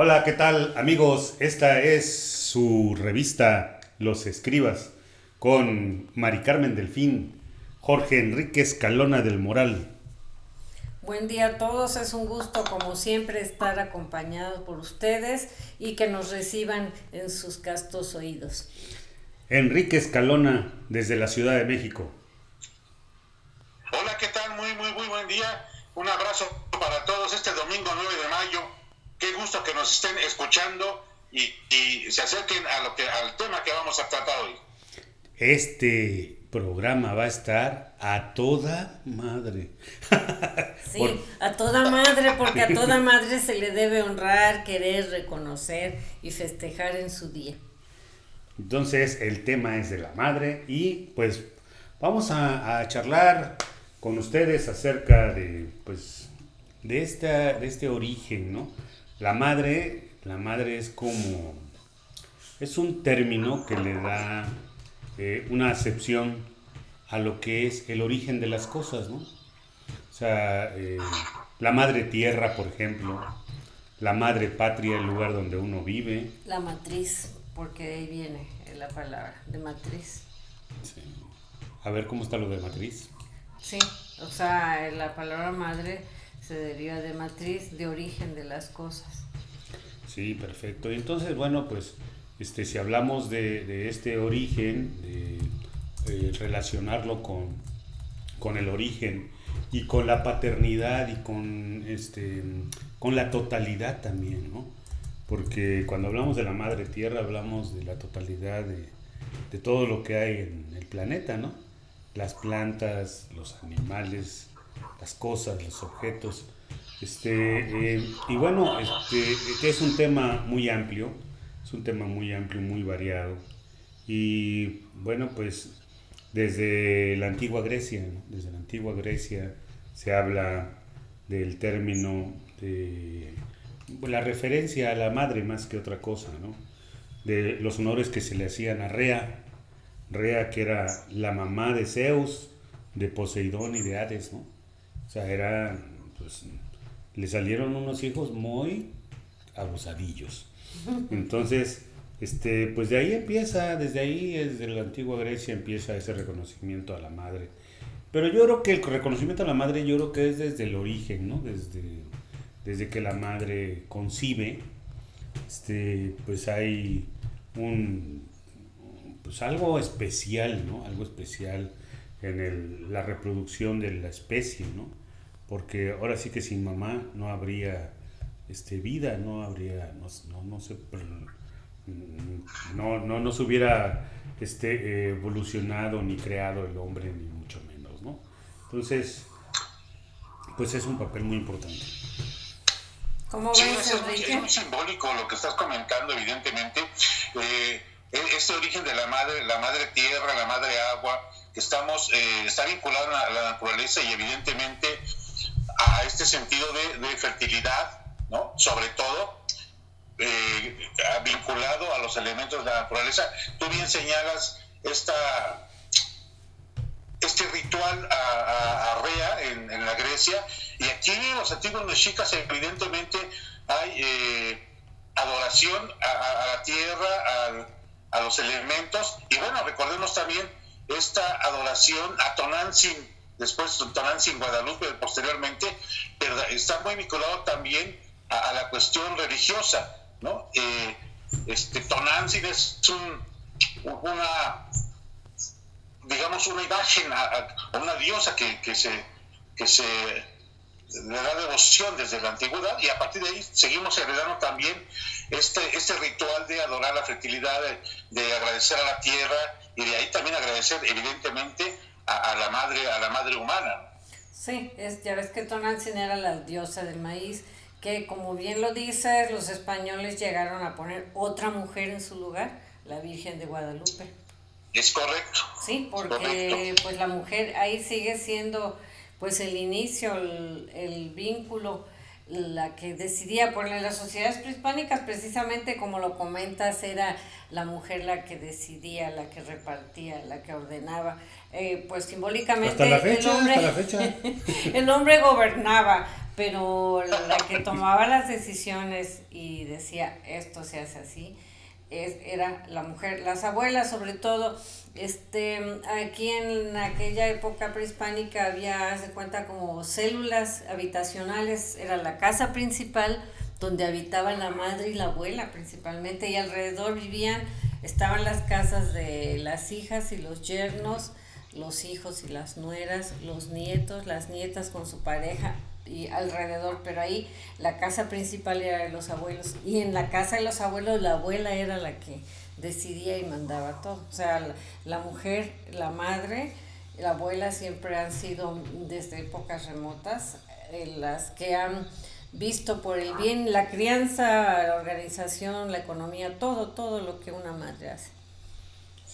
Hola, ¿qué tal amigos? Esta es su revista Los Escribas con Mari Carmen Delfín, Jorge Enrique Escalona del Moral. Buen día a todos, es un gusto como siempre estar acompañado por ustedes y que nos reciban en sus castos oídos. Enrique Escalona desde la Ciudad de México. Hola, ¿qué tal? Muy, muy, muy buen día. Un abrazo para todos este domingo 9 de mayo. Qué gusto que nos estén escuchando y, se acerquen a lo que, al tema que vamos a tratar hoy. Este programa va a estar a toda madre. sí, a toda madre, porque a toda madre se le debe honrar, querer, reconocer y festejar en su día. Entonces, el tema es de la madre y pues vamos a, charlar con ustedes acerca de, pues, de, esta, de este origen, ¿no? La madre, la madre es como, es un término que le da eh, una acepción a lo que es el origen de las cosas, ¿no? O sea, eh, la madre tierra, por ejemplo, la madre patria, el lugar donde uno vive. La matriz, porque ahí viene la palabra, de matriz. Sí. A ver cómo está lo de matriz. Sí, o sea, la palabra madre se deriva de matriz, de origen de las cosas. Sí, perfecto. Entonces, bueno, pues este, si hablamos de, este origen, de eh, relacionarlo con, con, el origen y con la paternidad y con, este, con la totalidad también, ¿no? Porque cuando hablamos de la madre tierra hablamos de la totalidad de, de todo lo que hay en el planeta, ¿no? Las plantas, los animales, las cosas, los objetos. Este, eh, y bueno, este, es un tema muy amplio, es un tema muy amplio, muy variado. Y bueno, pues desde la antigua Grecia, desde la antigua Grecia se habla del término de la referencia a la madre más que otra cosa, ¿no? De los honores que se le hacían a Rea, Rea que era la mamá de Zeus, de Poseidón y de Hades, ¿no? O sea, era, pues, le salieron unos hijos muy abusadillos. Entonces, este, pues de ahí empieza, desde ahí, desde la antigua Grecia empieza ese reconocimiento a la madre. Pero yo creo que el reconocimiento a la madre, yo creo que es desde el origen, ¿no? Desde, desde que la madre concibe, este, pues hay un, pues algo especial, ¿no? Algo especial en el, la reproducción de la especie, ¿no? Porque ahora sí que sin mamá no habría este, vida, no habría, no, no, no se, no, no, no se hubiera este, evolucionado ni creado el hombre, ni mucho menos, ¿no? Entonces, pues es un papel muy importante. ¿Cómo sí, ves, es, muy, es, muy, simbólico lo que estás comentando, evidentemente. Eh, e-, este origen de la madre, la madre tierra, la madre agua, que estamos, eh, está vinculado a la naturaleza y evidentemente a este sentido de, fertilidad, ¿no? Sobre todo, eh, vinculado a los elementos de la naturaleza. Tú bien señalas esta, este ritual a, a, Rea en, la Grecia, y aquí los antiguos mexicas evidentemente hay eh, adoración a, a, la tierra, a, los elementos, y bueno, recordemos también esta adoración a Tonantzin, después Tonantzin Guadalupe posteriormente, pero está muy vinculado también a, la cuestión religiosa, ¿no? Eh, este, Tonantzin es un, una, digamos, una imagen, a, una diosa que, que, se, que se le da devoción desde la antigüedad y a partir de ahí seguimos heredando también este, este ritual de adorar la fertilidad, de, agradecer a la tierra y de ahí también agradecer evidentemente a, la madre a la madre humana. Sí, es, ya ves que Tonantzin era la diosa del maíz, que como bien lo dices, los españoles llegaron a poner otra mujer en su lugar, la Virgen de Guadalupe. Es correcto. Sí, porque pues la mujer ahí sigue siendo pues el inicio, el, vínculo la que decidía, por las sociedades prehispánicas, precisamente como lo comentas, era la mujer la que decidía, la que repartía, la que ordenaba. Eh, pues simbólicamente el, hombre, el hombre gobernaba, pero la que tomaba las decisiones y decía esto se hace así, es, era la mujer, las abuelas sobre todo. Este, aquí en aquella época prehispánica había, se cuenta, como células habitacionales, era la casa principal donde habitaban la madre y la abuela principalmente, y alrededor vivían, estaban las casas de las hijas y los yernos, los hijos y las nueras, los nietos, las nietas con su pareja, y alrededor, pero ahí la casa principal era de los abuelos y en la casa de los abuelos la abuela era la que decidía y mandaba todo. O sea, la, mujer, la madre, la abuela siempre han sido desde épocas remotas eh, las que han visto por el bien la crianza, la organización, la economía, todo, todo lo que una madre hace.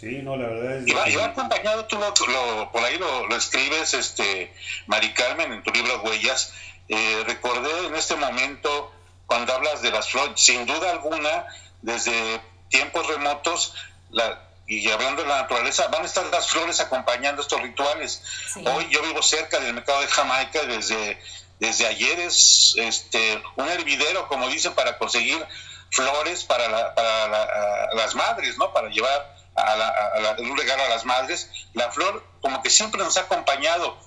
Sí, no, la verdad es... Y va, acompañado, tú lo, por ahí lo, lo, escribes, este, Mari Carmen, en tu libro Huellas. Eh, recordé en este momento, cuando hablas de las flores, sin duda alguna, desde tiempos remotos, la, y hablando de la naturaleza, van a estar las flores acompañando estos rituales. Hoy yo vivo cerca del mercado de Jamaica, desde, desde ayer es este, un hervidero, como dicen, para conseguir flores para, para las madres, ¿no? Para llevar a, un regalo a las madres, la flor como que siempre nos ha acompañado.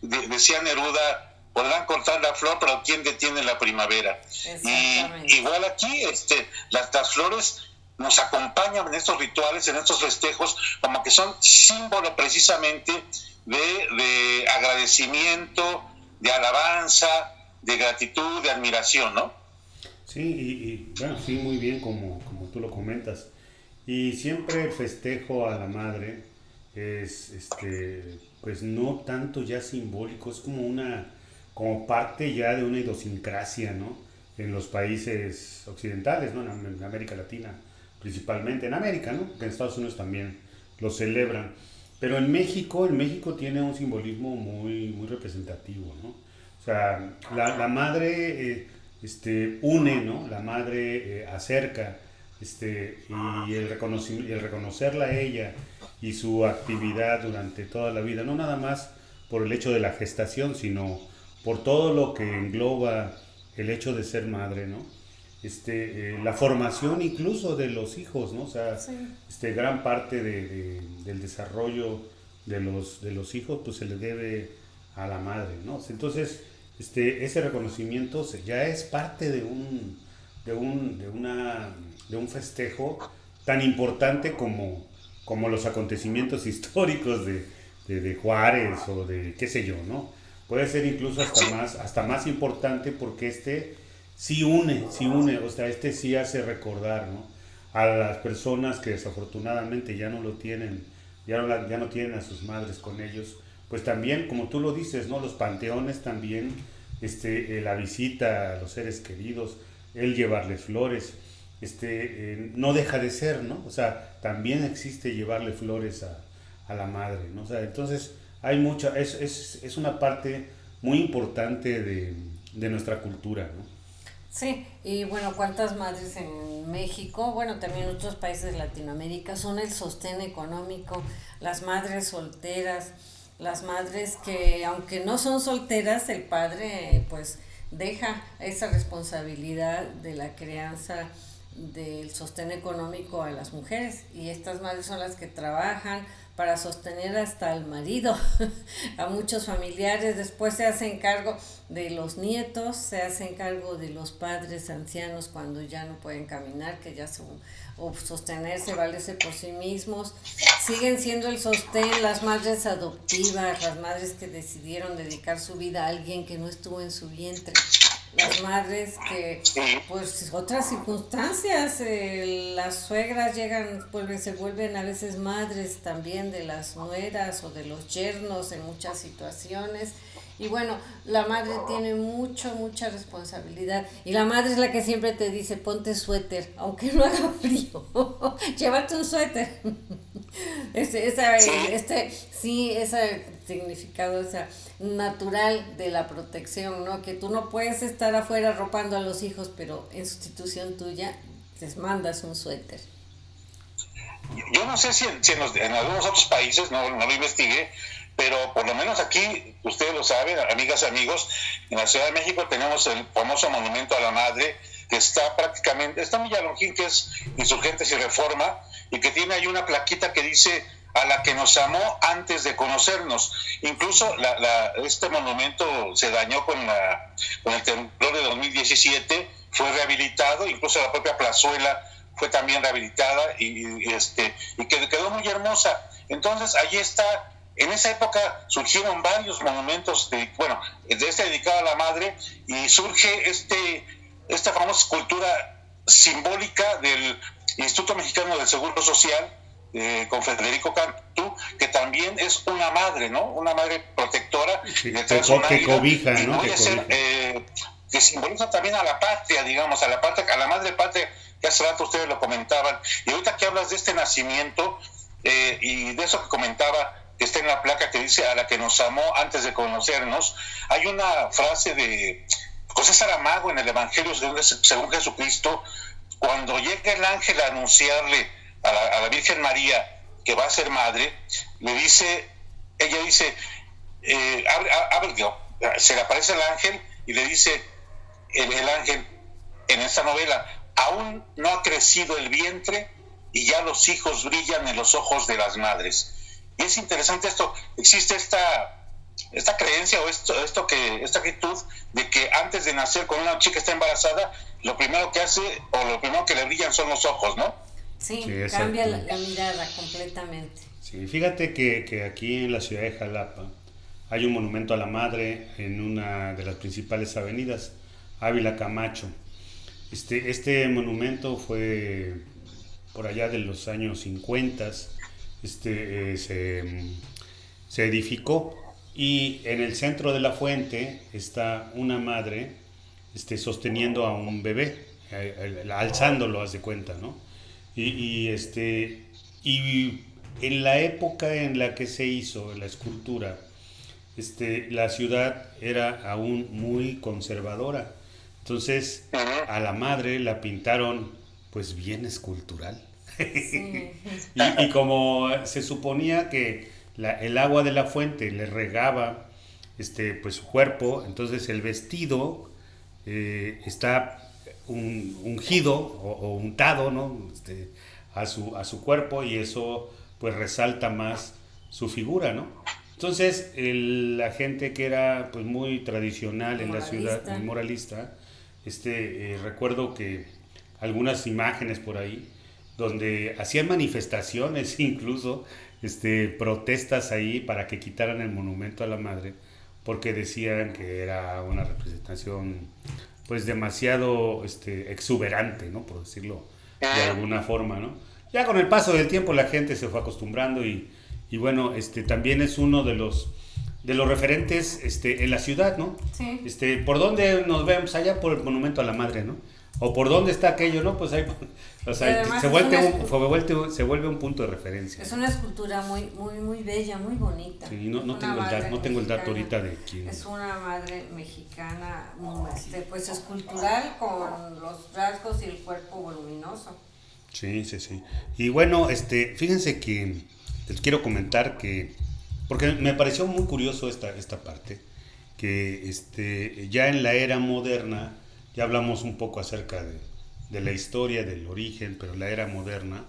decía Neruda, podrán cortar la flor, pero ¿quién detiene la primavera? Y igual aquí, este, las, las flores nos acompañan en estos rituales, en estos festejos, como que son símbolo precisamente de, de agradecimiento, de alabanza, de gratitud, de admiración, ¿no? Sí, y, bueno, sí, muy bien como, como tú lo comentas. Y siempre el festejo a la madre es, este, pues no tanto ya simbólico, es como una, como parte ya de una idiosincrasia, ¿no? En los países occidentales, ¿no? En, América Latina, principalmente, en América, ¿no? en Estados Unidos también lo celebran. Pero en México, en México tiene un simbolismo muy, muy representativo, ¿no? O sea, la, la madre eh, este, une, ¿no? La madre eh, acerca este, y, el y el reconocerla a ella y su actividad durante toda la vida, no nada más por el hecho de la gestación, sino por todo lo que engloba el hecho de ser madre, ¿no? Este, eh, la formación incluso de los hijos, ¿no? O sea, este, gran parte de, del desarrollo de los, de los hijos, pues se le debe a la madre, ¿no? Entonces, este, ese reconocimiento ya es parte de un, de, un, de una de un festejo tan importante como, como los acontecimientos históricos de, de, Juárez o de qué sé yo, ¿no? Puede ser incluso hasta más, hasta más importante porque este sí une, sí une, o sea, este sí hace recordar, ¿no? A las personas que desafortunadamente ya no lo tienen, ya no, ya no tienen a sus madres con ellos, pues también, como tú lo dices, ¿no? Los panteones también, este, eh, la visita a los seres queridos, el llevarles flores, este, eh, no deja de ser, ¿no? O sea, también existe llevarle flores a, la madre, ¿no? O sea, entonces hay mucha, es, es, es una parte muy importante de, de, nuestra cultura, ¿no? Sí, y bueno, ¿cuántas madres en México, bueno, también en otros países de Latinoamérica, son el sostén económico, las madres solteras, las madres que, aunque no son solteras, el padre, pues, deja esa responsabilidad de la crianza del sostén económico a las mujeres y estas madres son las que trabajan para sostener hasta al marido, a muchos familiares, después se hacen cargo de los nietos, se hacen cargo de los padres ancianos cuando ya no pueden caminar, que ya son, o sostenerse, valerse por sí mismos, siguen siendo el sostén las madres adoptivas, las madres que decidieron dedicar su vida a alguien que no estuvo en su vientre las madres que, pues, otras circunstancias, eh, las suegras llegan, vuelven, se vuelven a veces madres también de las nueras o de los yernos en muchas situaciones. Y bueno, la madre tiene mucho, mucha responsabilidad. Y la madre es la que siempre te dice, ponte suéter, aunque no haga frío. Llévate un suéter. Este, esa, sí. este, sí, ese significado, esa natural de la protección, ¿no? Que tú no puedes estar afuera arropando a los hijos, pero en sustitución tuya les mandas un suéter. Yo no sé si, en, algunos otros países, no, no lo investigué, pero por lo menos aquí, ustedes lo saben, amigas y amigos, en la Ciudad de México tenemos el famoso monumento a la madre, que está prácticamente, está muy Alonjín, que es Insurgentes y Reforma, y que tiene ahí una plaquita que dice a la que nos amó antes de conocernos. Incluso la, este monumento se dañó con, la, con el temblor de 2017, fue rehabilitado, incluso la propia plazuela fue también rehabilitada y, este, y quedó muy hermosa. Entonces, ahí está en esa época surgieron varios monumentos, de, bueno, de este dedicado a la madre, y surge este, esta famosa escultura simbólica del Instituto Mexicano del Seguro Social, eh, con Federico Cantú, que también es una madre, ¿no? Una madre protectora, que, que cobija, ¿no? Que, eh, que simboliza también a la patria, digamos, a la patria, a la madre patria, que hace rato ustedes lo comentaban. Y ahorita que hablas de este nacimiento eh, y de eso que comentaba está en la placa que dice a la que nos amó antes de conocernos, hay una frase de José Saramago en el Evangelio según Jesucristo, cuando llega el ángel a anunciarle a la, Virgen María que va a ser madre, le dice, ella dice, eh, se le aparece el ángel y le dice el ángel en esta novela, aún no ha crecido el vientre y ya los hijos brillan en los ojos de las madres. Y es interesante esto, existe esta, esta creencia o esto, esto que, esta actitud de que antes de nacer con una chica está embarazada, lo primero que hace o lo primero que le brillan son los ojos, ¿no? Sí, cambia la, mirada completamente. Sí, fíjate que, que aquí en la ciudad de Jalapa hay un monumento a la madre en una de las principales avenidas, Ávila Camacho. Este, este monumento fue por allá de los años 50 este, eh, se, edificó y en el centro de la fuente está una madre este, sosteniendo a un bebé, eh, alzándolo, haz de cuenta, ¿no? Y, este, y en la época en la que se hizo la escultura, este, la ciudad era aún muy conservadora. Entonces a la madre la pintaron pues bien escultural. y, como se suponía que el agua de la fuente le regaba este, pues, su cuerpo, entonces el vestido eh, está ungido o, untado ¿no? Este, a, su, a su cuerpo y eso pues resalta más su figura, ¿no? Entonces, la gente que era pues muy tradicional en la ciudad, muy moralista, este, eh, recuerdo que algunas imágenes por ahí donde hacían manifestaciones, incluso este, protestas ahí para que quitaran el monumento a la madre, porque decían que era una representación pues demasiado este, exuberante, ¿no? Por decirlo de alguna forma, ¿no? Ya con el paso del tiempo la gente se fue acostumbrando y, y bueno, este, también es uno de los de los referentes este, en la ciudad, ¿no? Sí. Este, ¿Por dónde nos vemos? Allá por el Monumento a la Madre, ¿no? O por dónde está aquello, ¿no? Pues ahí se, vuelve un, se vuelve un punto de referencia. Es una escultura muy, muy, muy bella, muy bonita. Sí, no, no, tengo el, dato, no tengo el dato ahorita de quién. Es una madre mexicana, este, pues escultural con los rasgos y el cuerpo voluminoso. Sí, sí, sí. Y bueno, este, fíjense que les quiero comentar que, porque me pareció muy curioso esta, esta parte, que este, ya en la era moderna, ya hablamos un poco acerca de la historia, del origen, pero la era moderna.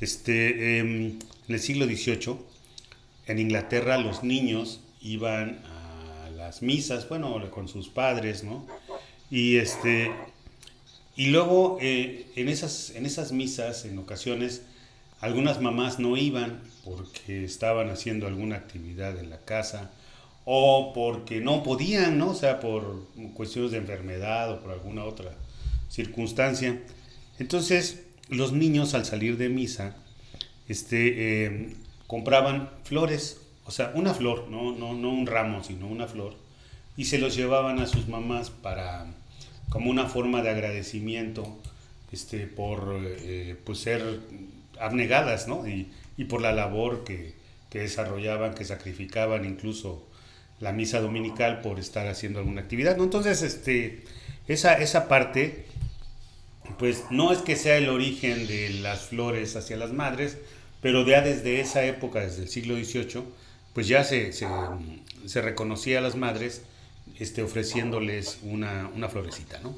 Este, em, en el siglo XVIII, en Inglaterra, los niños iban a las misas, bueno, con sus padres, ¿no? Y, este, y luego eh, en, esas, en esas misas, en ocasiones, algunas mamás no iban porque estaban haciendo alguna actividad en la casa o porque no podían, ¿no? O sea, por cuestiones de enfermedad o por alguna otra circunstancia. Entonces, los niños al salir de misa, este, em, compraban flores, o sea, una flor, no, no, no un ramo, sino una flor, y se los llevaban a sus mamás para, como una forma de agradecimiento, este, por eh, pues ser abnegadas, ¿no? Y, por la labor que, desarrollaban, que sacrificaban incluso la misa dominical por estar haciendo alguna actividad, ¿no? Entonces, este, esa, esa parte, pues no es que sea el origen de las flores hacia las madres, pero ya desde esa época, desde el siglo XVIII, pues ya se, se, reconocía a las madres este, ofreciéndoles una, una florecita, ¿no?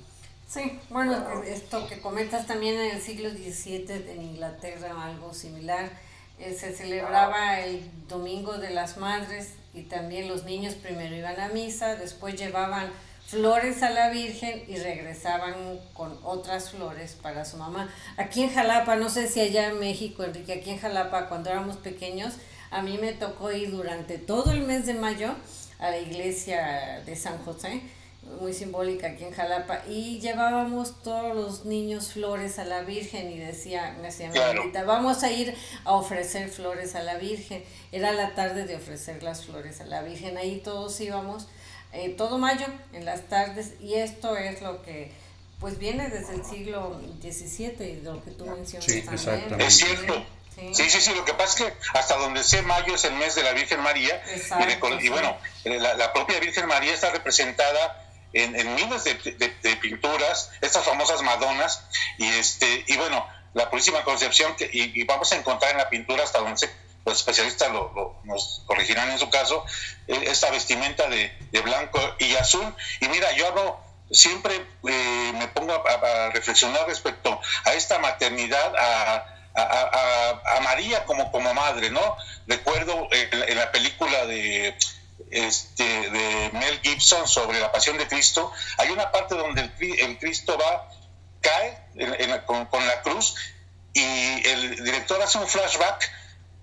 Sí, bueno, esto que comentas también en el siglo XVII en Inglaterra, algo similar, eh, se celebraba el Domingo de las Madres y también los niños primero iban a misa, después llevaban flores a la Virgen y regresaban con otras flores para su mamá. Aquí en Jalapa, no sé si allá en México, Enrique, aquí en Jalapa cuando éramos pequeños, a mí me tocó ir durante todo el mes de mayo a la iglesia de San José muy simbólica aquí en Jalapa, y llevábamos todos los niños flores a la Virgen y decía, me decía mi vamos a ir a ofrecer flores a la Virgen. Era la tarde de ofrecer las flores a la Virgen, ahí todos íbamos, eh, todo mayo, en las tardes, y esto es lo que pues viene desde el siglo XVII, lo que tú mencionas también. Es cierto. Sí. sí, sí, lo que pasa es que hasta donde sé mayo es el mes de la Virgen María y, bueno, la, la, propia Virgen María está representada en, miles de, pinturas, estas famosas Madonas, y este, y bueno, la Purísima Concepción, que, y, vamos a encontrar en la pintura hasta donde los especialistas lo, nos corregirán en su caso, eh, esta vestimenta de, blanco y azul. Y mira, yo hablo, siempre eh, me pongo a, reflexionar respecto a esta maternidad, a, a, María como, como madre, ¿no? Recuerdo en la película de este, de Mel Gibson sobre la pasión de Cristo, hay una parte donde el, Cristo va, cae con, la cruz y el director hace un flashback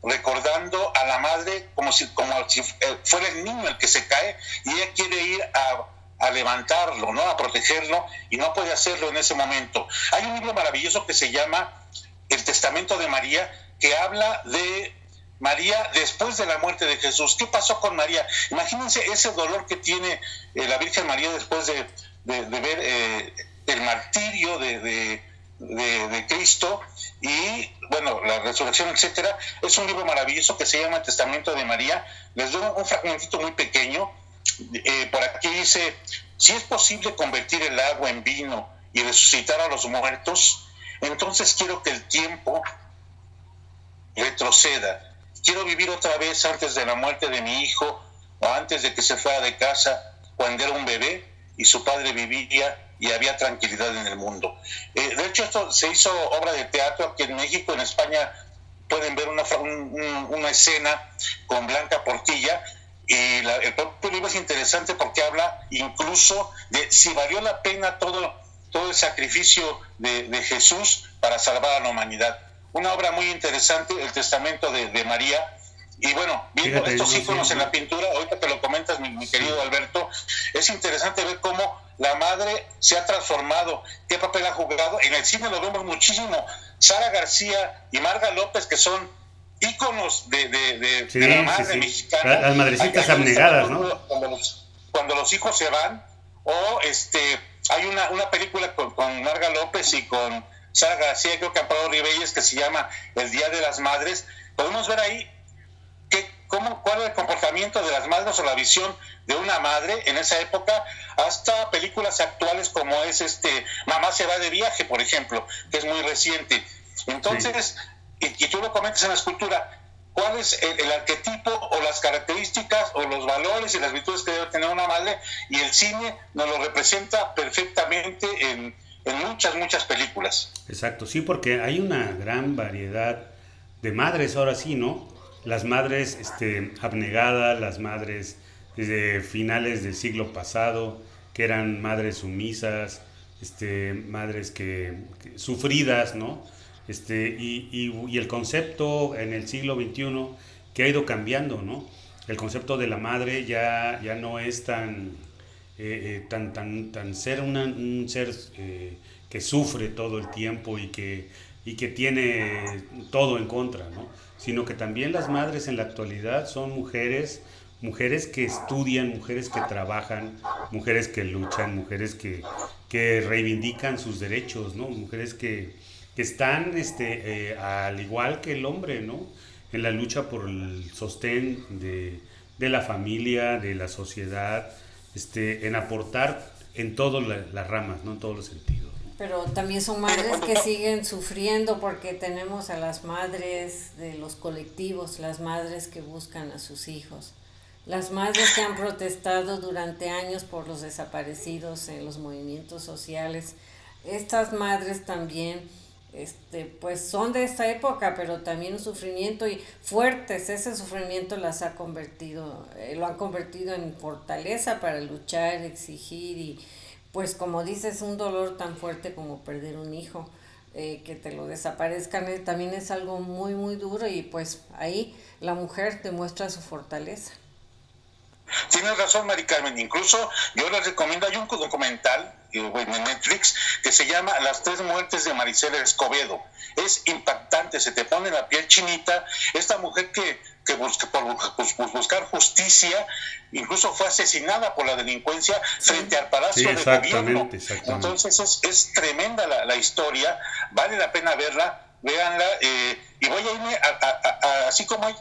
recordando a la madre como si, como si eh, fuera el niño el que se cae y ella quiere ir a, a levantarlo, ¿no? a protegerlo y no puede hacerlo en ese momento. Hay un libro maravilloso que se llama El Testamento de María que habla de María después de la muerte de Jesús. ¿Qué pasó con María? Imagínense ese dolor que tiene eh, la Virgen María después de, ver eh, el martirio de, Cristo y, bueno, la resurrección, etcétera. Es un libro maravilloso que se llama El Testamento de María. Les doy un fragmentito muy pequeño. Eh, por aquí dice, si es posible convertir el agua en vino y resucitar a los muertos, entonces quiero que el tiempo retroceda quiero vivir otra vez antes de la muerte de mi hijo o antes de que se fuera de casa cuando era un bebé y su padre vivía y había tranquilidad en el mundo. Eh, de hecho, esto se hizo obra de teatro aquí en México, en España pueden ver una, una escena con Blanca Portilla y el propio libro es interesante porque habla incluso de si valió la pena todo, todo el sacrificio de Jesús para salvar a la humanidad una obra muy interesante, el Testamento de, María. Y bueno, viendo estos íconos en la pintura, ahorita te lo comentas, mi, querido Alberto, es interesante ver cómo la madre se ha transformado, qué papel ha jugado. En el cine lo vemos muchísimo. Sara García y Marga López, que son íconos de, de, la madre mexicana. Las madrecitas abnegadas, ¿no? Cuando los, hijos se van, o este hay una, una película con, con Marga López y con Sara García, creo que Amparo Ribelles, que se llama El Día de las Madres, podemos ver ahí que, cómo, cuál es el comportamiento de las madres o la visión de una madre en esa época, hasta películas actuales como es este Mamá se va de viaje, por ejemplo, que es muy reciente. Entonces, y, tú lo comentas en la escultura, cuál es el, arquetipo o las características o los valores y las virtudes que debe tener una madre y el cine nos lo representa perfectamente en, en muchas, muchas películas. Exacto, sí, porque hay una gran variedad de madres ahora sí, ¿no? Las madres este, abnegadas, las madres desde finales del siglo pasado, que eran madres sumisas, este, madres que, sufridas, ¿no? Este, y, y, el concepto en el siglo XXI que ha ido cambiando, ¿no? El concepto de la madre ya, ya no es tan eh, eh, tan, tan, tan ser un ser eh, que sufre todo el tiempo y que, y que tiene todo en contra, ¿no? sino que también las madres en la actualidad son mujeres, mujeres que estudian, mujeres que trabajan, mujeres que luchan, mujeres que, que reivindican sus derechos, ¿no? mujeres que, que están este, eh, al igual que el hombre, ¿no? En la lucha por el sostén de, de la familia, de la sociedad, este, en aportar en todas las ramas, ¿no? En todos los sentidos. Pero también son madres que siguen sufriendo porque tenemos a las madres de los colectivos, las madres que buscan a sus hijos, las madres que han protestado durante años por los desaparecidos en los movimientos sociales. Estas madres también este, pues son de esta época, pero también un sufrimiento y fuertes, ese sufrimiento las ha convertido, eh, lo han convertido en fortaleza para luchar, exigir y pues como dices, un dolor tan fuerte como perder un hijo, eh, que te lo desaparezcan, también es algo muy, muy duro y pues ahí la mujer demuestra su fortaleza. Tienes razón, Mari Carmen. Incluso yo les recomiendo, hay un documental en Netflix que se llama Las tres muertes de Maricela Escobedo. Es impactante, se te pone la piel chinita. Esta mujer que, que busca, por, buscar justicia, incluso fue asesinada por la delincuencia frente al Palacio de Gobierno. Entonces es, es tremenda la, la, historia, vale la pena verla, véanla. Eh, y voy a irme, así como hay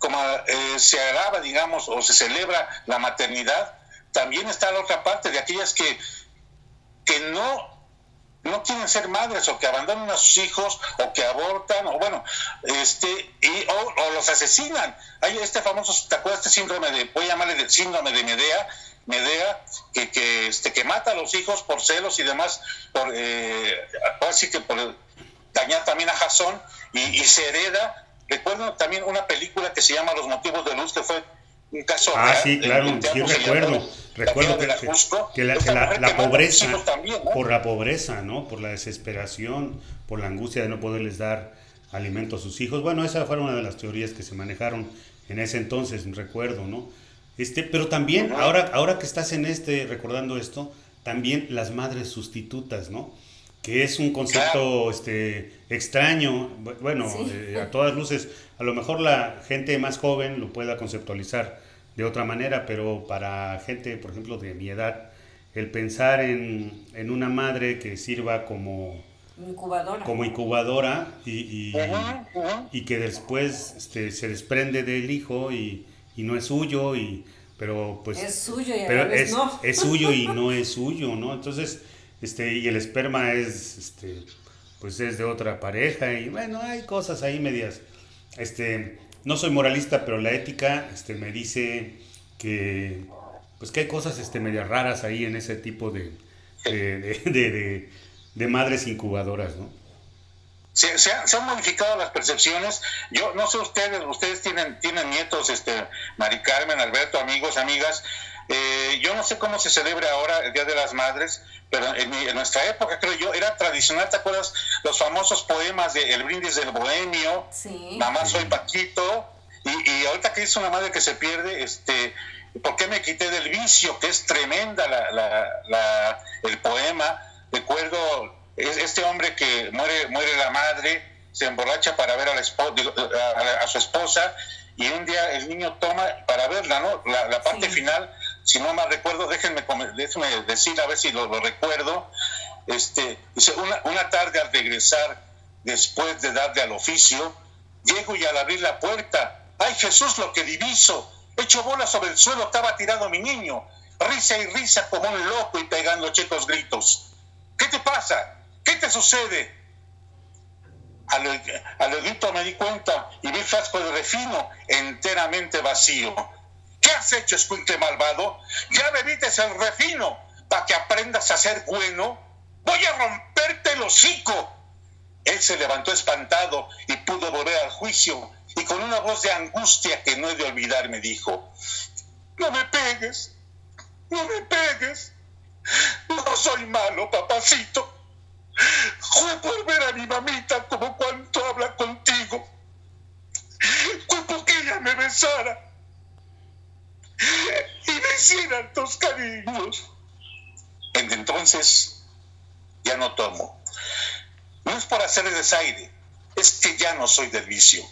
como eh, se agrava, digamos, o se celebra la maternidad, también está la otra parte de aquellas que que no no quieren ser madres o que abandonan a sus hijos o que abortan o bueno este y, o, los asesinan. Hay este famoso te acuerdas este síndrome de voy a llamarle el síndrome de Medea Medea que, que este que mata a los hijos por celos y demás por eh, así que por dañar también a Jasón y, se hereda recuerdo también una película que se llama Los motivos de luz que fue un caso ah sí claro sí recuerdo Recuerdo que, la, pobreza, por la pobreza, ¿no? Por la desesperación, por la angustia de no poderles dar alimento a sus hijos. Bueno, esa fue una de las teorías que se manejaron en ese entonces, recuerdo, ¿no? Este, pero también, ahora, ahora que estás en este, recordando esto, también las madres sustitutas, ¿no? Que es un concepto este, extraño, bueno, eh, a todas luces, a lo mejor la gente más joven lo pueda conceptualizar de otra manera, pero para gente, por ejemplo, de mi edad, el pensar en, una madre que sirva como incubadora, como incubadora y, y, que después este, se desprende del hijo y, no es suyo, y, pero pues... Es suyo y pero es, no. es suyo y no es suyo, ¿no? Entonces, este, y el esperma es, este, pues es de otra pareja y bueno, hay cosas ahí medias, este, no soy moralista, pero la ética este, me dice que, pues que hay cosas este, medias raras ahí en ese tipo de, de, madres incubadoras, ¿no? Se, se, han modificado las percepciones. Yo no sé ustedes, ustedes tienen, tienen nietos, este, Mari Carmen, Alberto, amigos, amigas. Eh, yo no sé cómo se celebra ahora el Día de las Madres, pero en, nuestra época, creo yo, era tradicional, ¿te acuerdas? Los famosos poemas de El brindis del bohemio, Mamá soy Paquito, y, ahorita que dice una madre que se pierde, este, ¿por qué me quité del vicio? Que es tremenda la, el poema. Recuerdo este hombre que muere, muere la madre, se emborracha para ver a, la a, su esposa, y un día el niño toma para verla, ¿no? La, parte final si no mal recuerdo, déjenme, déjenme decir a ver si lo, recuerdo, este, dice, una, una, tarde al regresar, después de darle al oficio, llego y al abrir la puerta, ¡ay Jesús lo que diviso! Hecho bola sobre el suelo estaba tirado mi niño, risa y risa como un loco y pegando checos gritos. ¿Qué te pasa? ¿Qué te sucede? Al, al grito me di cuenta y vi frasco de refino enteramente vacío ¿Qué has hecho, escuinte malvado? Ya bebites el refino para que aprendas a ser bueno. Voy a romperte el hocico. Él se levantó espantado y pudo volver al juicio y con una voz de angustia que no he de olvidar me dijo, no me pegues, no me pegues, no soy malo, papacito. Fue por ver a mi mamita como cuanto habla contigo. Fue porque ella me besara y me hicieran tus cariños. entonces ya no tomo. No es por hacer desaire, es que ya no soy del vicio.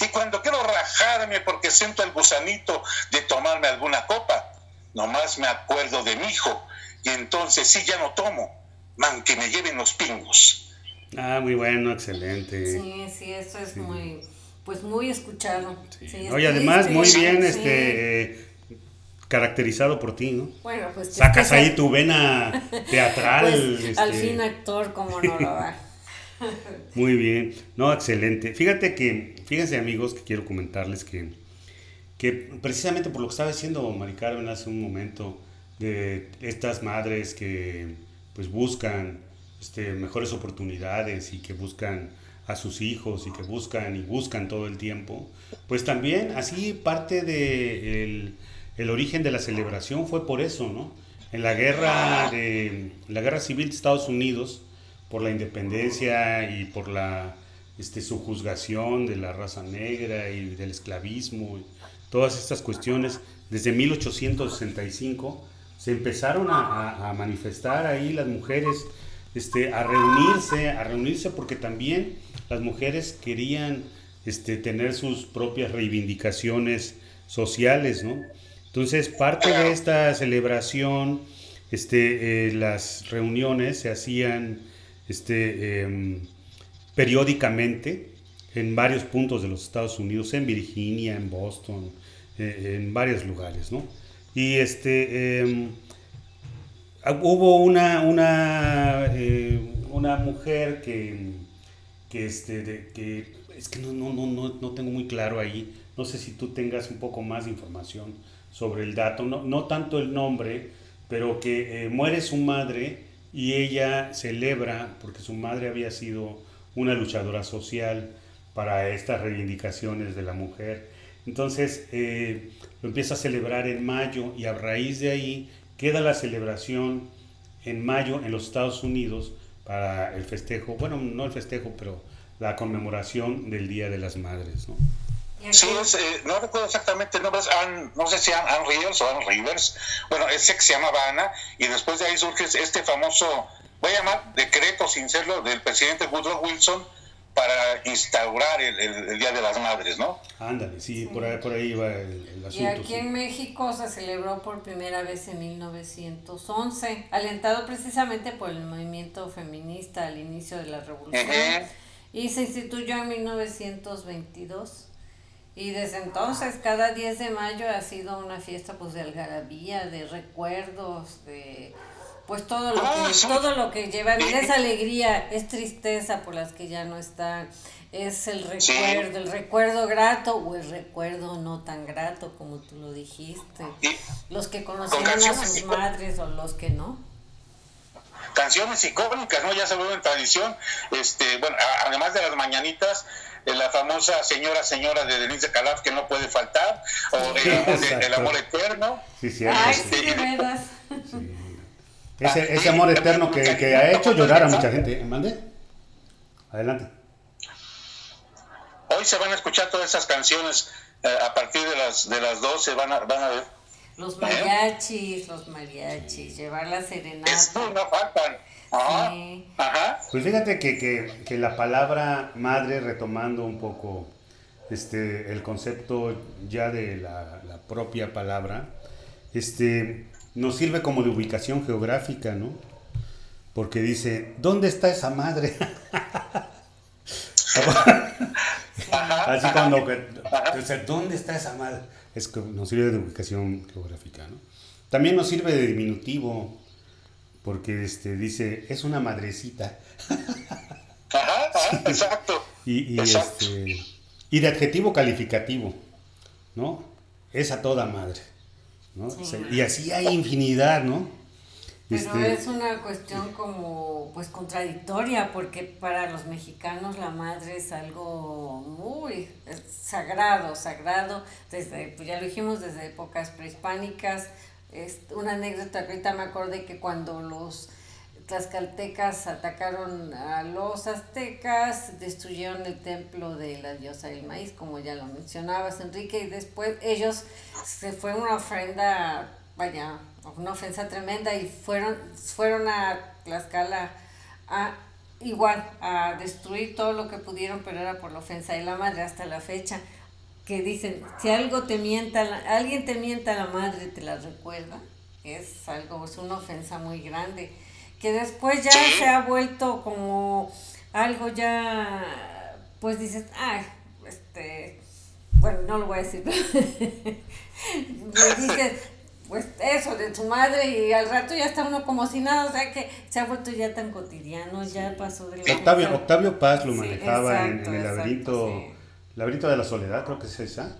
Y cuando quiero rajarme porque siento el gusanito de tomarme alguna copa, nomás me acuerdo de mi hijo y entonces sí ya no tomo, man que me lleven los pingos. Ah, muy bueno, excelente. Sí, sí, eso es muy, pues muy escuchado. Sí. Oye, además muy bien, este, caracterizado por ti, ¿no? Bueno, pues. Sacas ahí tu vena teatral. Pues, Al este. fin actor, como no lo va. Muy bien, no, excelente. Fíjate que, fíjense amigos, que quiero comentarles que, que precisamente por lo que estaba diciendo Mari Carmen hace un momento, de estas madres que pues buscan este, mejores oportunidades y que buscan a sus hijos y que buscan y buscan todo el tiempo, pues también así parte de el, origen de la celebración fue por eso, ¿no? En la guerra de la guerra civil de Estados Unidos, por la independencia y por la este, subjuzgación de la raza negra y del esclavismo, todas estas cuestiones, desde 1865 se empezaron a, manifestar ahí las mujeres, este, a reunirse, a reunirse porque también las mujeres querían este, tener sus propias reivindicaciones sociales, ¿no? Entonces, parte de esta celebración, este, eh, las reuniones se hacían este, em, periódicamente en varios puntos de los Estados Unidos, en Virginia, en Boston, eh, en varios lugares, ¿no? Y este, em, hubo una, una, eh, una mujer que, que, este, que es que no, no, no, no, tengo muy claro ahí, no sé si tú tengas un poco más de información sobre el dato, no, no tanto el nombre, pero que eh, muere su madre y ella celebra, porque su madre había sido una luchadora social para estas reivindicaciones de la mujer, entonces eh, lo empieza a celebrar en mayo y a raíz de ahí queda la celebración en mayo en los Estados Unidos para el festejo, bueno, no el festejo, pero la conmemoración del Día de las Madres. ¿no? Sí, eh, no recuerdo exactamente el nombre, no sé si Ann Rivers o Ann Rivers, bueno, ese que se llamaba Ana, y después de ahí surge este famoso, voy a llamar decreto sin serlo, del presidente Woodrow Wilson, para instaurar el, Día de las Madres, ¿no? Ándale, sí, Por, ahí, por ahí va el, asunto. Y aquí en México se celebró por primera vez en 1911, alentado precisamente por el movimiento feminista al inicio de la revolución, y se instituyó en 1922. Y desde entonces, cada 10 de mayo ha sido una fiesta pues de algarabía, de recuerdos, de pues todo lo que, todo lo que lleva es alegría, es tristeza por las que ya no están, es el recuerdo, el recuerdo grato o el recuerdo no tan grato como tú lo dijiste. Los que conocían a sus madres o los que no. Canciones icónicas, ¿no? Ya se vuelven tradición. Este, bueno, además de las mañanitas, la famosa Señora Señora de Denise de Calaf que no puede faltar, o el, amor, eterno. Sí, sí, Ay, sí, ese, ese amor eterno que, que, ha hecho llorar a mucha gente. ¿Mande? Adelante. Hoy se van a escuchar todas esas canciones eh, a partir de las, de las 12, van a, van a ver. Los mariachis, los mariachis, llevar la serenata. Esto no faltan. Ajá, ajá. Pues fíjate que, que, que, la palabra madre, retomando un poco este, el concepto ya de la, la propia palabra, este, nos sirve como de ubicación geográfica, ¿no? Porque dice, ¿dónde está esa madre? Así cuando, ¿dónde está esa madre? Es que nos sirve de ubicación geográfica, ¿no? También nos sirve de diminutivo, porque este, dice, es una madrecita. Ajá, exacto. Y, y, Este, y de adjetivo calificativo, ¿no? Es a toda madre. Y así hay infinidad, ¿no? Pero este, es una cuestión como pues contradictoria porque para los mexicanos la madre es algo muy sagrado, sagrado, desde, pues ya lo dijimos, desde épocas prehispánicas. Es una anécdota ahorita me acordé que cuando los tlaxcaltecas atacaron a los aztecas, destruyeron el templo de la diosa del maíz, como ya lo mencionabas, Enrique, y después ellos se fue una ofrenda, vaya, una ofensa tremenda y fueron, fueron a Tlaxcala a igual a destruir todo lo que pudieron, pero era por la ofensa de la madre hasta la fecha que dicen, si algo te mienta, alguien te mienta la madre, te la recuerda, es algo, es una ofensa muy grande que después ya se ha vuelto como algo ya, pues dices, ah, este, bueno, no lo voy a decir, dices, pues eso de tu madre y al rato ya está uno como si nada, o sea que se ha vuelto ya tan cotidiano, ya pasó de la Octavio, Octavio Paz lo manejaba en, el laberinto, laberinto de la soledad, creo que es esa.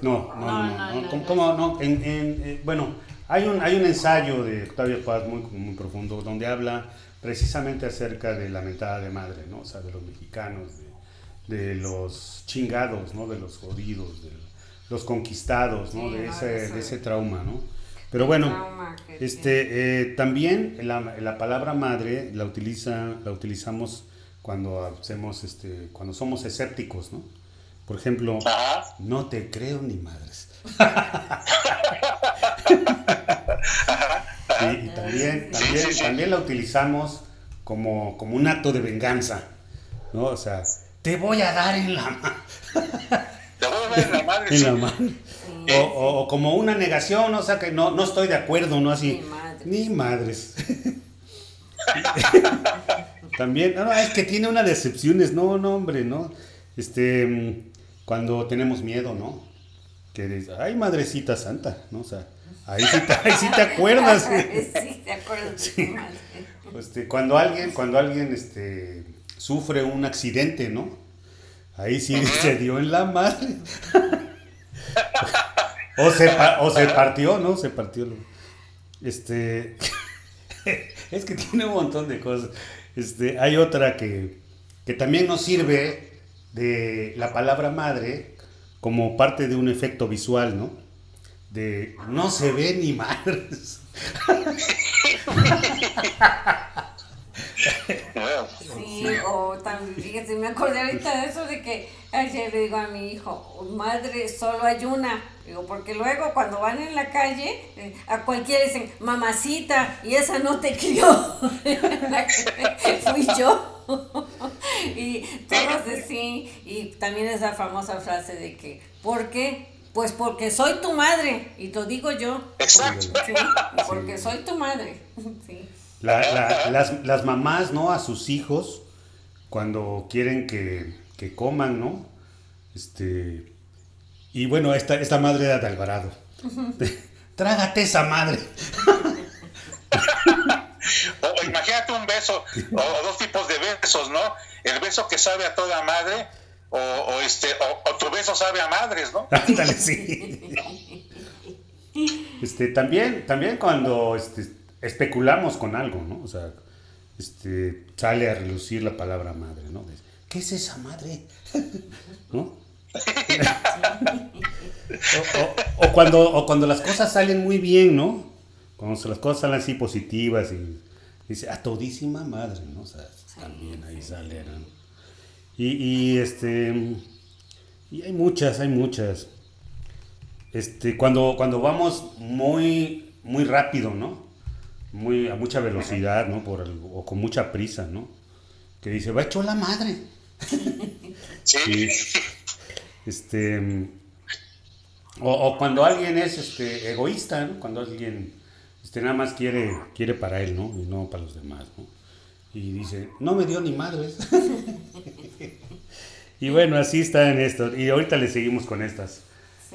no, no, no, no, ¿cómo, no? En, en, eh, bueno, hay un, hay un ensayo de Octavio Paz muy, muy profundo donde habla precisamente acerca de la mentada de madre, ¿no? O sea, de los mexicanos, de, de los chingados, ¿no? De los jodidos, de los conquistados, ¿no? de, ese, de ese trauma, ¿no? Pero bueno, este, eh, también la, la, palabra madre la, utiliza, la utilizamos cuando hacemos, este, cuando somos escépticos, ¿no? Por ejemplo, no te creo ni madres. y también, también, también la utilizamos como, como un acto de venganza, ¿no? O sea, te voy a dar en la mano. en la madre. O, como una negación, o sea que no, no estoy de acuerdo, ¿no? Así. Ni madres. También, no, es que tiene una decepciones, no, no, hombre, ¿no? Este, cuando tenemos miedo, ¿no? Que dice, ay, madrecita santa, ¿no? O sea, ahí sí te, ahí sí te acuerdas. sí, te acuerdas Este, cuando alguien, cuando alguien, este, sufre un accidente, ¿no? Ahí sí se dio en la madre. o, se, o se partió, ¿no? Se partió. Este. es que tiene un montón de cosas. Este, hay otra que, que también nos sirve de la palabra madre como parte de un efecto visual, ¿no? De no se ve ni madres. Sí, o también, fíjate, me acordé ahorita de eso de que ayer le digo a mi hijo, madre, solo hay una. Digo, porque luego cuando van en la calle, eh, a cualquiera dicen, mamacita, y esa no te crió. Fui yo. y todos así. Y también esa famosa frase de que, ¿por qué? Pues porque soy tu madre, y lo digo yo. Exacto. porque soy tu madre. Sí las, las, mamás, ¿no? A sus hijos, cuando quieren que, que coman, ¿no? Este, y bueno, esta, esta madre era de Alvarado. Trágate esa madre. o, imagínate un beso, o, dos tipos de besos, ¿no? El beso que sabe a toda madre, o, o este, o, tu beso sabe a madres, ¿no? Ándale, sí. Este, también, también cuando este, especulamos con algo, ¿no? O sea, este, sale a relucir la palabra madre, ¿no? ¿Qué es esa madre? ¿No? o, cuando, cuando las cosas salen muy bien, ¿no? Cuando las cosas salen así positivas y dice, a todísima madre, ¿no? O sea, también ahí sale, ¿no? Y, y, este, y hay muchas, hay muchas. Este, cuando, cuando vamos muy, muy rápido, ¿no? muy, a mucha velocidad, ¿no? Por o con mucha prisa, ¿no? Que dice, va hecho la madre. sí. Este, o, cuando alguien es este, egoísta, ¿no? Cuando alguien este, nada más quiere, quiere para él, ¿no? Y no para los demás, ¿no? Y dice, no me dio ni madres. y bueno, así está en esto. Y ahorita le seguimos con estas.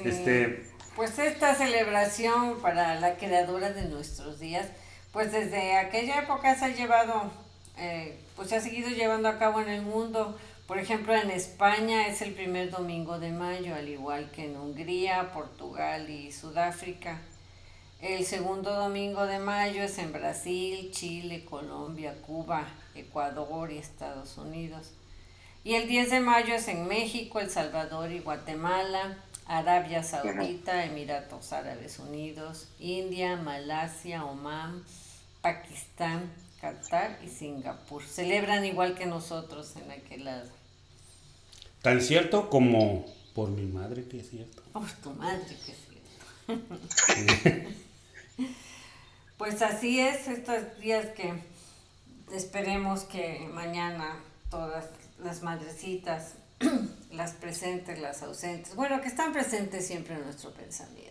Este, pues esta celebración para la creadora de nuestros días pues desde aquella época se ha llevado, eh, pues se ha seguido llevando a cabo en el mundo. Por ejemplo, en España es el primer domingo de mayo, al igual que en Hungría, Portugal y Sudáfrica. El segundo domingo de mayo es en Brasil, Chile, Colombia, Cuba, Ecuador y Estados Unidos. Y el 10 de mayo es en México, El Salvador y Guatemala, Arabia Saudita, Emiratos Árabes Unidos, India, Malasia, Omán, Pakistán, Qatar y Singapur. Celebran igual que nosotros en aquel lado. Tan cierto como por mi madre que es cierto. Por tu madre que es cierto. pues así es estos días que esperemos que mañana todas las madrecitas las presentes, las ausentes, bueno, que están presentes siempre en nuestro pensamiento.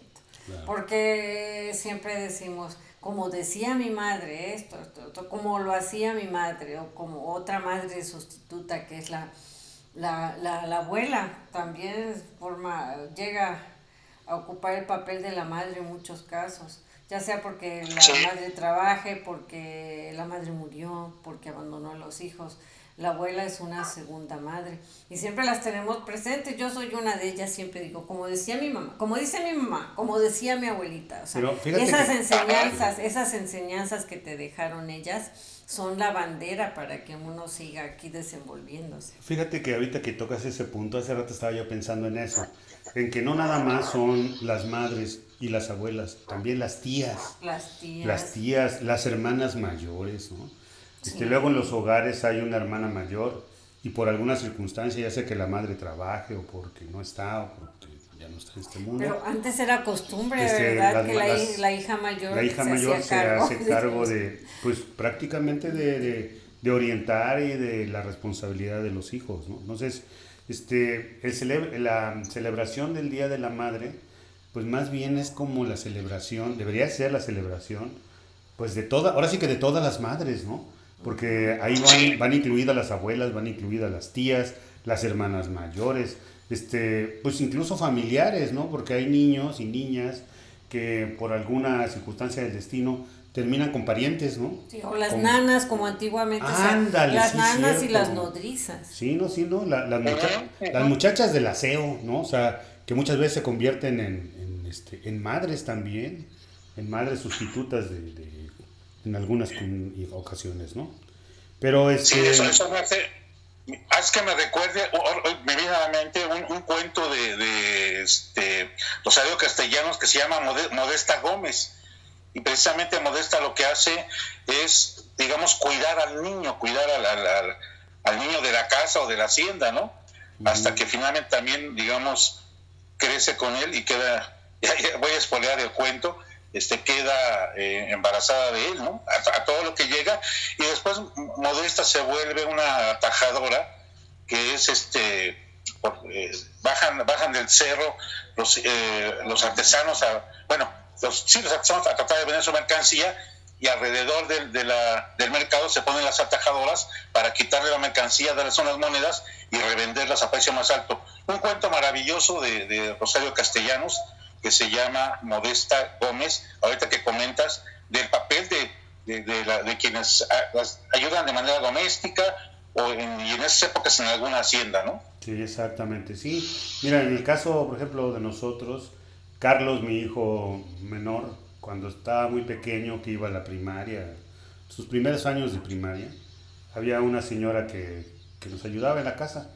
Porque siempre decimos, como decía mi madre, esto, como lo hacía mi madre, o como otra madre sustituta que es la, la, la, abuela, también forma, llega a ocupar el papel de la madre en muchos casos, ya sea porque la madre trabaje, porque la madre murió, porque abandonó a los hijos la abuela es una segunda madre y siempre las tenemos presentes. Yo soy una de ellas, siempre digo, como decía mi mamá, como dice mi mamá, como decía mi abuelita. O sea, esas enseñanzas, esas enseñanzas que te dejaron ellas son la bandera para que uno siga aquí desenvolviéndose. Fíjate que ahorita que tocas ese punto, hace rato estaba yo pensando en eso, en que no nada más son las madres y las abuelas, también las tías. Las tías. Las tías, las hermanas mayores, ¿no? Este, luego en los hogares hay una hermana mayor y por alguna circunstancia, ya sea que la madre trabaje o porque no está o porque ya no está en este mundo. Pero antes era costumbre, este, ¿verdad? que la, hija mayor, la hija se, mayor se hace cargo de, pues prácticamente de, de, orientar y de la responsabilidad de los hijos, ¿no? Entonces, este, el la celebración del Día de la Madre, pues más bien es como la celebración, debería ser la celebración, pues de toda, ahora sí que de todas las madres, ¿no? porque ahí van, van, incluidas las abuelas, van incluidas las tías, las hermanas mayores, este, pues incluso familiares, ¿no? Porque hay niños y niñas que por alguna circunstancia del destino terminan con parientes, ¿no? Sí, o las nanas, como antiguamente. Ándale, las nanas y las nodrizas. Sí, no, sí, ¿no? las, las muchachas del aseo, ¿no? O sea, que muchas veces se convierten en, en, este, en madres también, en madres sustitutas de en algunas ocasiones, ¿no? Pero este... Sí, eso, eso me hace... Haz que me recuerde, me viene a la mente un, cuento de, de este, Rosario Castellanos que se llama Modesta Gómez. Y precisamente Modesta lo que hace es, digamos, cuidar al niño, cuidar al, al, niño de la casa o de la hacienda, ¿no? Hasta que finalmente también, digamos, crece con él y queda, voy a espolear el cuento, este, queda eh, embarazada de él, ¿no? A, todo lo que llega. Y después Modesta se vuelve una atajadora, que es este, eh, bajan, bajan del cerro los, eh, los artesanos, a, bueno, los, sí, los artesanos a tratar de vender su mercancía y alrededor del, de la, del mercado se ponen las atajadoras para quitarle la mercancía, darle son las monedas y revenderlas a precio más alto. Un cuento maravilloso de, de Rosario Castellanos, que se llama Modesta Gómez, ahorita que comentas, del papel de, de, quienes ayudan de manera doméstica o en, en esas épocas en alguna hacienda, ¿no? Sí, exactamente, sí. Mira, en el caso, por ejemplo, de nosotros, Carlos, mi hijo menor, cuando estaba muy pequeño, que iba a la primaria, sus primeros años de primaria, había una señora que, que nos ayudaba en la casa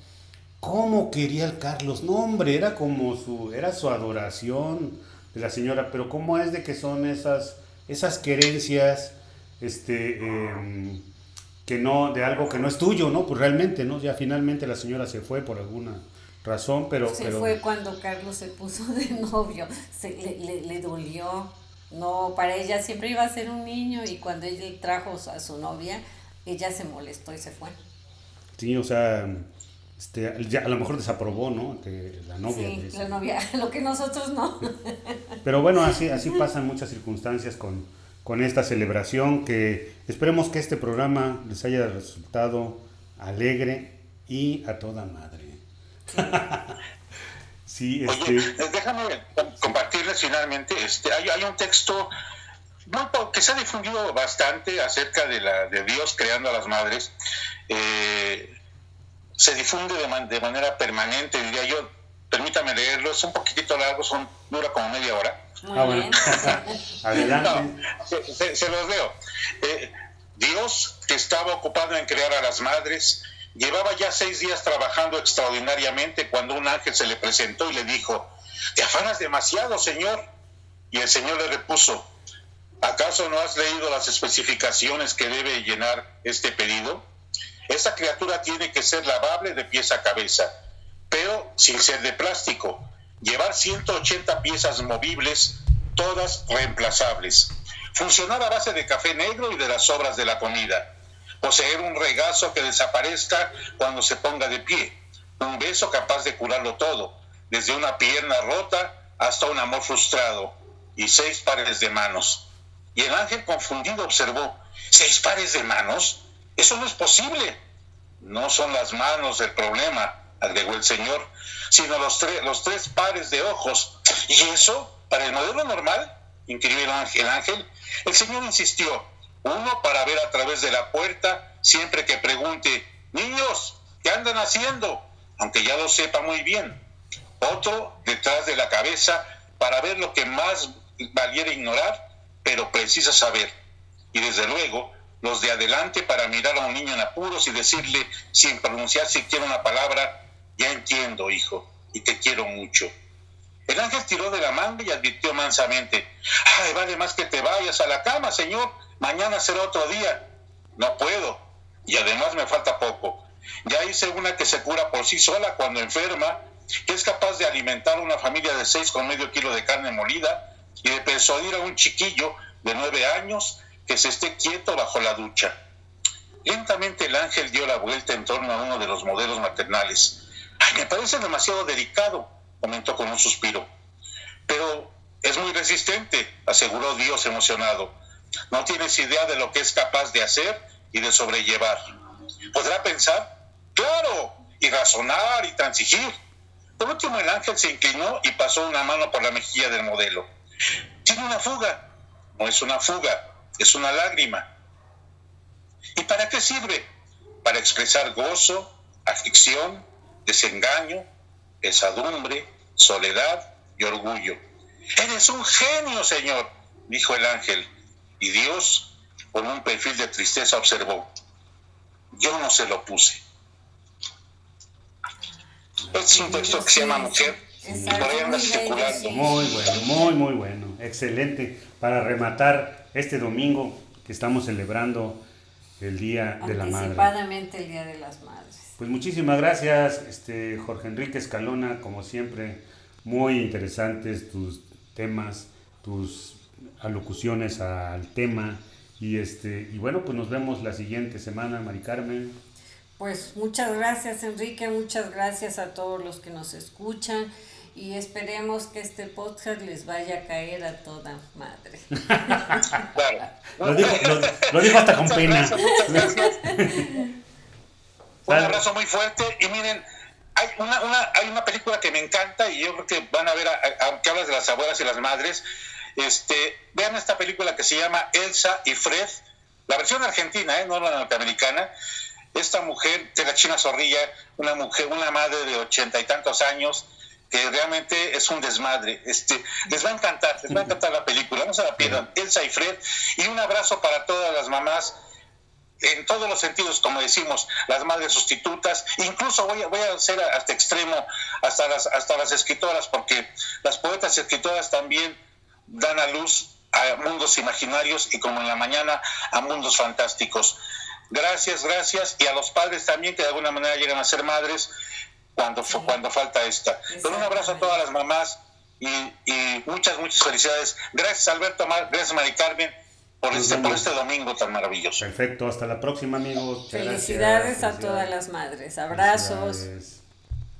¿Cómo quería el Carlos? No, hombre, era como su, era su adoración de la señora, pero ¿cómo es de que son esas, esas querencias, este, em, que no, de algo que no es tuyo, ¿no? Pues realmente, ¿no? Ya finalmente la señora se fue por alguna razón, pero... Se fue cuando Carlos se puso de novio, se, le, le, dolió, no, para ella siempre iba a ser un niño y cuando él trajo a su novia, ella se molestó y se fue. Sí, o sea, este, ya a lo mejor desaprobó, ¿no? Que la novia. Sí, la novia, lo que nosotros no. Pero bueno, así, así pasan muchas circunstancias con, con esta celebración, que esperemos que este programa les haya resultado alegre y a toda madre. sí, este... Oye, déjame compartirles finalmente, este, hay, hay un texto que se ha difundido bastante acerca de, la, de Dios creando a las madres. Eh, se difunde de, manera permanente, diría yo. Permítame leerlo, es un poquitito largo, son, dura como media hora. ah, bueno. Adelante. se, los leo. Eh, Dios, que estaba ocupado en crear a las madres, llevaba ya seis días trabajando extraordinariamente cuando un ángel se le presentó y le dijo, te afanas demasiado, Señor. Y el Señor le repuso, ¿acaso no has leído las especificaciones que debe llenar este pedido? Esa criatura tiene que ser lavable de pies a cabeza, pero sin ser de plástico. Llevar 180 piezas movibles, todas reemplazables. Funcionar a base de café negro y de las sobras de la comida. Poseer un regazo que desaparezca cuando se ponga de pie. Un beso capaz de curarlo todo, desde una pierna rota hasta un amor frustrado. Y seis pares de manos. Y el ángel confundido observó, ¿seis pares de manos? Eso no es posible. No son las manos el problema, agregó el Señor, sino los, los tres pares de ojos. ¿Y eso? ¿Para el modelo normal? inquirió el ángel. El Señor insistió, uno para ver a través de la puerta siempre que pregunte, niños, ¿qué andan haciendo? Aunque ya lo sepa muy bien. Otro detrás de la cabeza para ver lo que más valiera ignorar, pero precisa saber. Y desde luego, los de adelante para mirar a un niño en apuros y decirle, sin pronunciar siquiera una palabra, ya entiendo, hijo, y te quiero mucho. El ángel tiró de la manga y advirtió mansamente, ay, vale más que te vayas a la cama, señor, mañana será otro día. No puedo, y además me falta poco. Ya hice una que se cura por sí sola cuando enferma, que es capaz de alimentar a una familia de seis con medio kilo de carne molida y de persuadir a un chiquillo de nueve años que se esté quieto bajo la ducha. Lentamente el ángel dio la vuelta en torno a uno de los modelos maternales. Me parece demasiado delicado, comentó con un suspiro. Pero es muy resistente, aseguró Dios emocionado. No tienes idea de lo que es capaz de hacer y de sobrellevar. ¿Podrá pensar? Claro, y razonar y transigir. Por último, el ángel se inclinó y pasó una mano por la mejilla del modelo. Tiene una fuga. No es una fuga, es una lágrima. ¿Y para qué sirve? Para expresar gozo, aflicción, desengaño, pesadumbre, soledad y orgullo. Eres un genio, Señor, dijo el ángel. Y Dios, con un perfil de tristeza, observó. Yo no se lo puse. Es un texto que se llama Mujer. Muy bueno, muy, muy bueno. Excelente. Para rematar este domingo que estamos celebrando el Día de la Madre. Anticipadamente el Día de las Madres. Pues muchísimas gracias, este, Jorge Enrique Escalona, como siempre, muy interesantes tus temas, tus alocuciones al tema. Y, este, y bueno, pues nos vemos la siguiente semana, Mari Carmen. Pues muchas gracias Enrique, muchas gracias a todos los que nos escuchan y esperemos que este podcast les vaya a caer a toda madre. lo, dijo, lo, dijo, hasta con pena. Un abrazo muy fuerte y miren, hay una, una, hay una película que me encanta y yo creo que van a ver, aunque hablas de las abuelas y las madres, este, vean esta película que se llama Elsa y Fred, la versión argentina, ¿eh? no la norteamericana. Esta mujer, de la China Zorrilla, una mujer, una madre de ochenta y tantos años, que realmente es un desmadre. Este, les va a encantar, les va a encantar la película, no se la pierdan. Elsa y Fred, y un abrazo para todas las mamás en todos los sentidos, como decimos, las madres sustitutas, incluso voy a, voy a hacer hasta extremo, hasta las, hasta las escritoras, porque las poetas y escritoras también dan a luz a mundos imaginarios y como en la mañana a mundos fantásticos. Gracias, gracias, y a los padres también que de alguna manera llegan a ser madres cuando, cuando falta esta. Pero un abrazo a todas las mamás y, y muchas, muchas felicidades. Gracias Alberto, gracias Mari Carmen por este, por este domingo tan maravilloso. Perfecto, hasta la próxima amigos. Felicidades a todas las madres, abrazos.